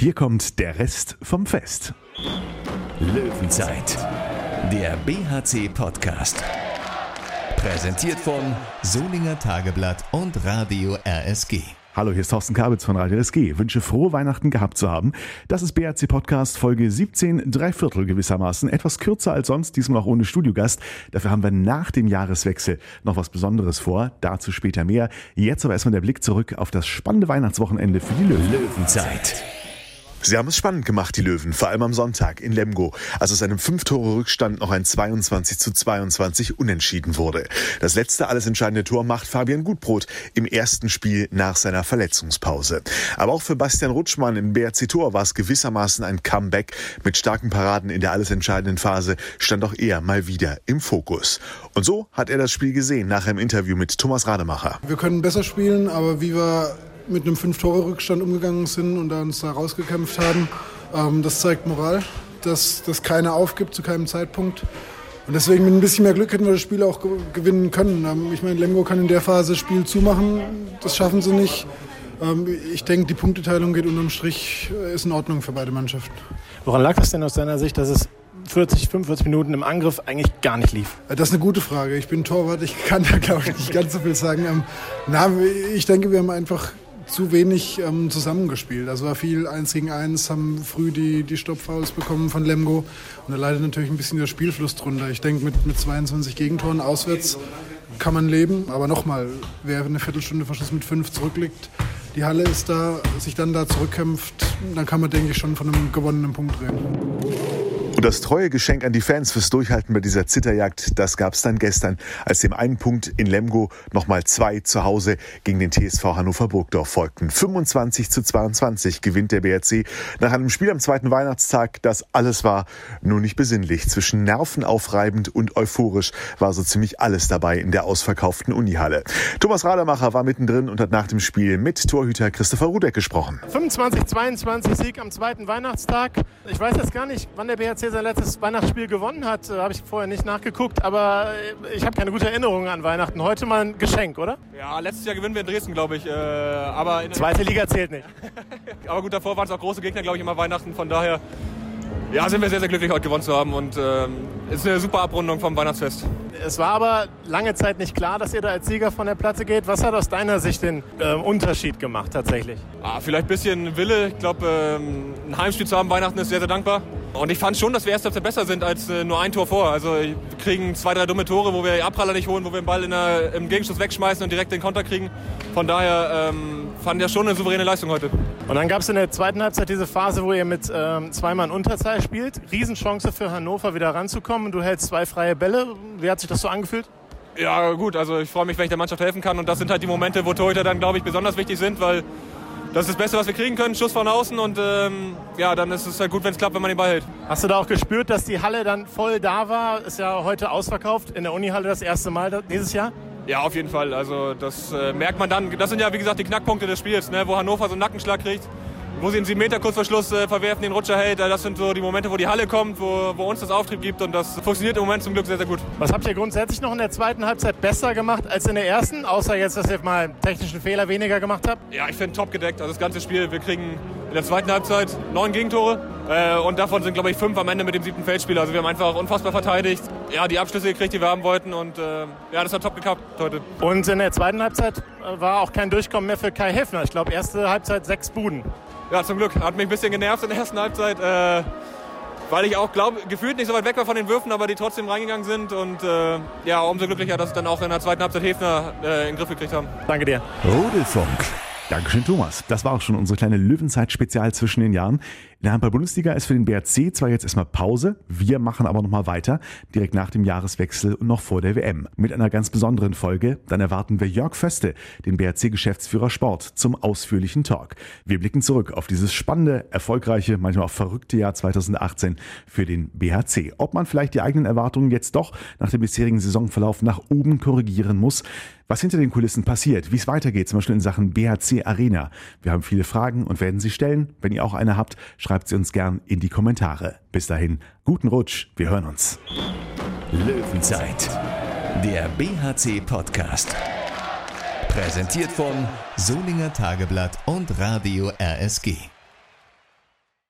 Hier kommt der Rest vom Fest. Löwenzeit, der BHC-Podcast. Präsentiert von Solinger Tageblatt und Radio RSG. Hallo, hier ist Thorsten Kabitz von Radio SG. Wünsche frohe Weihnachten gehabt zu haben. Das ist BRC Podcast Folge 17, drei Viertel gewissermaßen. Etwas kürzer als sonst, diesmal auch ohne Studiogast. Dafür haben wir nach dem Jahreswechsel noch was Besonderes vor. Dazu später mehr. Jetzt aber erstmal der Blick zurück auf das spannende Weihnachtswochenende für die Löwen. Löwenzeit. Sie haben es spannend gemacht, die Löwen, vor allem am Sonntag in Lemgo, als aus einem 5-Tore-Rückstand noch ein 22 zu 22 unentschieden wurde. Das letzte alles entscheidende Tor macht Fabian Gutbrot im ersten Spiel nach seiner Verletzungspause. Aber auch für Bastian Rutschmann im BRC Tor war es gewissermaßen ein Comeback. Mit starken Paraden in der alles entscheidenden Phase stand auch er mal wieder im Fokus. Und so hat er das Spiel gesehen nach einem Interview mit Thomas Rademacher. Wir können besser spielen, aber wie wir mit einem Fünf-Tore-Rückstand umgegangen sind und da uns da rausgekämpft haben. Ähm, das zeigt Moral, dass, dass keiner aufgibt zu keinem Zeitpunkt. Und deswegen mit ein bisschen mehr Glück hätten wir das Spiel auch gewinnen können. Ähm, ich meine, Lemgo kann in der Phase das Spiel zumachen. Das schaffen sie nicht. Ähm, ich denke, die Punkteteilung geht unterm Strich, äh, ist in Ordnung für beide Mannschaften. Woran lag das denn aus deiner Sicht, dass es 40, 45 Minuten im Angriff eigentlich gar nicht lief? Äh, das ist eine gute Frage. Ich bin Torwart, ich kann da glaube ich nicht ganz so viel sagen. Ähm, na, ich denke, wir haben einfach zu wenig ähm, zusammengespielt. Also war viel eins gegen eins, haben früh die, die Stoppfouls bekommen von Lemgo und da leidet natürlich ein bisschen der Spielfluss drunter. Ich denke, mit, mit 22 Gegentoren auswärts kann man leben, aber nochmal, wer eine Viertelstunde Verschluss mit fünf zurückliegt, die Halle ist da, sich dann da zurückkämpft, dann kann man, denke ich, schon von einem gewonnenen Punkt reden. Und das treue Geschenk an die Fans fürs Durchhalten bei dieser Zitterjagd, das gab es dann gestern, als dem einen Punkt in Lemgo nochmal zwei zu Hause gegen den TSV Hannover Burgdorf folgten. 25 zu 22 gewinnt der BRC nach einem Spiel am zweiten Weihnachtstag. Das alles war nur nicht besinnlich. Zwischen nervenaufreibend und euphorisch war so ziemlich alles dabei in der ausverkauften Unihalle. Thomas Rademacher war mittendrin und hat nach dem Spiel mit Torhüter Christopher Rudek gesprochen. 25, 22 Sieg am zweiten Weihnachtstag. Ich weiß jetzt gar nicht, wann der BRC sein letztes Weihnachtsspiel gewonnen hat, äh, habe ich vorher nicht nachgeguckt, aber äh, ich habe keine gute Erinnerung an Weihnachten. Heute mal ein Geschenk, oder? Ja, letztes Jahr gewinnen wir in Dresden, glaube ich. Äh, aber Zweite Liga zählt nicht. aber gut, davor waren es auch große Gegner, glaube ich, immer Weihnachten. Von daher ja, sind wir sehr, sehr glücklich, heute gewonnen zu haben und ähm, ist eine super Abrundung vom Weihnachtsfest. Es war aber lange Zeit nicht klar, dass ihr da als Sieger von der Platte geht. Was hat aus deiner Sicht den äh, Unterschied gemacht tatsächlich? Ah, vielleicht ein bisschen Wille. Ich glaube, ähm, ein Heimspiel zu haben Weihnachten ist sehr, sehr dankbar. Und ich fand schon, dass wir erst besser sind als äh, nur ein Tor vor. Also wir kriegen zwei, drei dumme Tore, wo wir Abpraller nicht holen, wo wir den Ball der, im Gegenschuss wegschmeißen und direkt den Konter kriegen. Von daher ähm, fand ich schon eine souveräne Leistung heute. Und dann gab es in der zweiten Halbzeit diese Phase, wo ihr mit ähm, zweimal in Unterzahl spielt. Riesenchance für Hannover wieder ranzukommen. Du hältst zwei freie Bälle. Wie hat sich das so angefühlt? Ja gut, also ich freue mich, wenn ich der Mannschaft helfen kann. Und das sind halt die Momente, wo Torhüter dann, glaube ich, besonders wichtig sind, weil das ist das Beste, was wir kriegen können. Schuss von außen und ähm, ja, dann ist es halt gut, wenn es klappt, wenn man den Ball hält. Hast du da auch gespürt, dass die Halle dann voll da war? Ist ja heute ausverkauft in der Unihalle das erste Mal dieses Jahr. Ja, auf jeden Fall. Also das äh, merkt man dann. Das sind ja, wie gesagt, die Knackpunkte des Spiels, ne? wo Hannover so einen Nackenschlag kriegt wo sie einen 7 Meter Kurzverschluss äh, verwerfen, den Rutscher hält. Das sind so die Momente, wo die Halle kommt, wo, wo uns das Auftrieb gibt und das funktioniert im Moment zum Glück sehr, sehr gut. Was habt ihr grundsätzlich noch in der zweiten Halbzeit besser gemacht als in der ersten, außer jetzt, dass ihr mal einen technischen Fehler weniger gemacht habt? Ja, ich finde top gedeckt. Also das ganze Spiel, wir kriegen in der zweiten Halbzeit neun Gegentore äh, und davon sind, glaube ich, fünf am Ende mit dem siebten Feldspieler. Also wir haben einfach unfassbar verteidigt, ja, die Abschlüsse gekriegt, die wir haben wollten und äh, ja, das hat top geklappt heute. Und in der zweiten Halbzeit äh, war auch kein Durchkommen mehr für Kai Heffner. Ich glaube, erste Halbzeit sechs Buden. Ja, zum Glück. Hat mich ein bisschen genervt in der ersten Halbzeit, äh, weil ich auch glaube, gefühlt nicht so weit weg war von den Würfen, aber die trotzdem reingegangen sind. Und äh, ja, umso glücklicher, dass es dann auch in der zweiten Halbzeit Hefner äh, in den Griff gekriegt haben. Danke dir. Rudelfunk. Dankeschön, Thomas. Das war auch schon unsere kleine Löwenzeit-Spezial zwischen den Jahren. In der Handball-Bundesliga ist für den BRC zwar jetzt erstmal Pause, wir machen aber nochmal weiter, direkt nach dem Jahreswechsel und noch vor der WM. Mit einer ganz besonderen Folge. Dann erwarten wir Jörg Föste, den BRC-Geschäftsführer Sport, zum ausführlichen Talk. Wir blicken zurück auf dieses spannende, erfolgreiche, manchmal auch verrückte Jahr 2018 für den BHC. Ob man vielleicht die eigenen Erwartungen jetzt doch nach dem bisherigen Saisonverlauf nach oben korrigieren muss, was hinter den Kulissen passiert, wie es weitergeht, zum Beispiel in Sachen BHC Arena. Wir haben viele Fragen und werden sie stellen. Wenn ihr auch eine habt, schreibt sie uns gern in die Kommentare. Bis dahin, guten Rutsch, wir hören uns. Löwenzeit, der BHC-Podcast. Präsentiert von Solinger Tageblatt und Radio RSG.